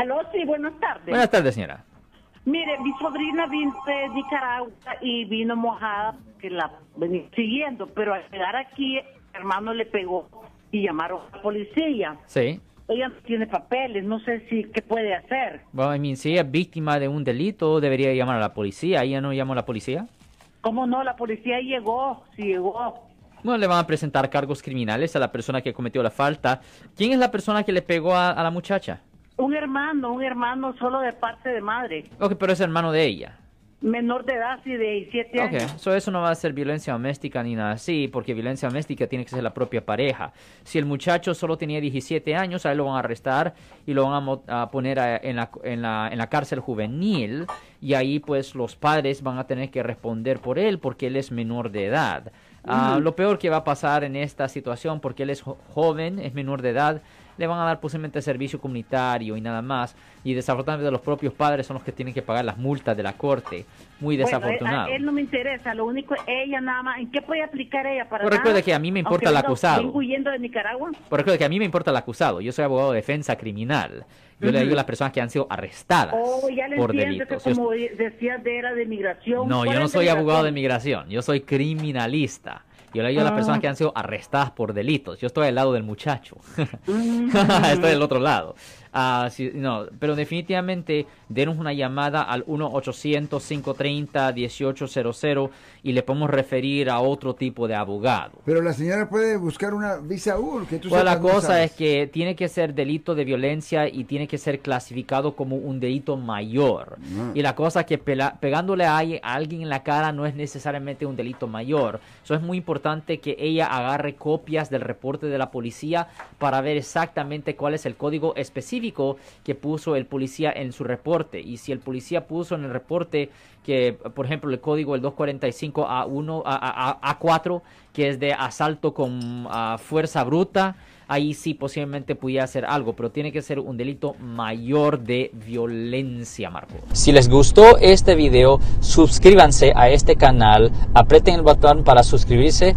Aló, sí, buenas tardes. Buenas tardes, señora. Mire, mi sobrina vino de Nicaragua y vino mojada que la venía siguiendo, pero al llegar aquí, el hermano le pegó y llamaron a la policía. Sí. Ella no tiene papeles, no sé si qué puede hacer. Bueno, I mean, si ella es víctima de un delito, debería llamar a la policía. ¿Ella no llamó a la policía? ¿Cómo no? La policía llegó, sí llegó. Bueno, le van a presentar cargos criminales a la persona que cometió la falta. ¿Quién es la persona que le pegó a, a la muchacha? Un hermano, un hermano solo de parte de madre. Ok, pero es hermano de ella. Menor de edad, sí, de 17 Ok, años. so eso no va a ser violencia doméstica ni nada así, porque violencia doméstica tiene que ser la propia pareja. Si el muchacho solo tenía 17 años, a él lo van a arrestar y lo van a, poner a- en, la, en, la, en la cárcel juvenil y ahí pues los padres van a tener que responder por él porque él es menor de edad. Ujú. Lo peor que va a pasar en esta situación, porque él es jo- joven, es menor de edad, le van a dar posiblemente servicio comunitario y nada más. Y desafortunadamente los propios padres son los que tienen que pagar las multas de la corte. Muy Bueno, desafortunado. a él no me interesa, lo único ella nada más. ¿En qué puede aplicar ella para recuerde nada? que a mí me Aunque importa el venga- acusado. huyendo de Nicaragua. Por recuerde que a mí me importa el acusado. Yo soy abogado de defensa criminal. Yo le Ujú. digo a las personas que han sido arrestadas Oh, ya le por delitos. que como decías de era de migración. No, ¿Cuál yo no soy abogado de migración, yo soy criminalista. Yo le digo a las Ah. personas que han sido arrestadas por delitos. Yo estoy al lado del muchacho. Mm. estoy del otro lado. Ah, sí, no, pero definitivamente denos una llamada al 1-800-530-1800 y le podemos referir a otro tipo de abogado. Pero la señora puede buscar una visa U, que tú Pues la cosa es que tiene que ser delito de violencia y tiene que ser clasificado como un delito mayor. Ah. Y la cosa es que pela- pegándole a alguien en la cara no es necesariamente un delito mayor. Eso es muy importante que ella agarre copias del reporte de la policía para ver exactamente cuál es el código específico que puso el policía en su reporte. Y si el policía puso en el reporte que, por ejemplo, el código el 245A1, a, a, a, 4 que es de asalto con ah, fuerza bruta, ahí sí posiblemente pudiera hacer algo, pero tiene que ser un delito mayor de violencia, Marco. Si les gustó este video, suscríbanse a este canal, aprieten el botón para suscribirse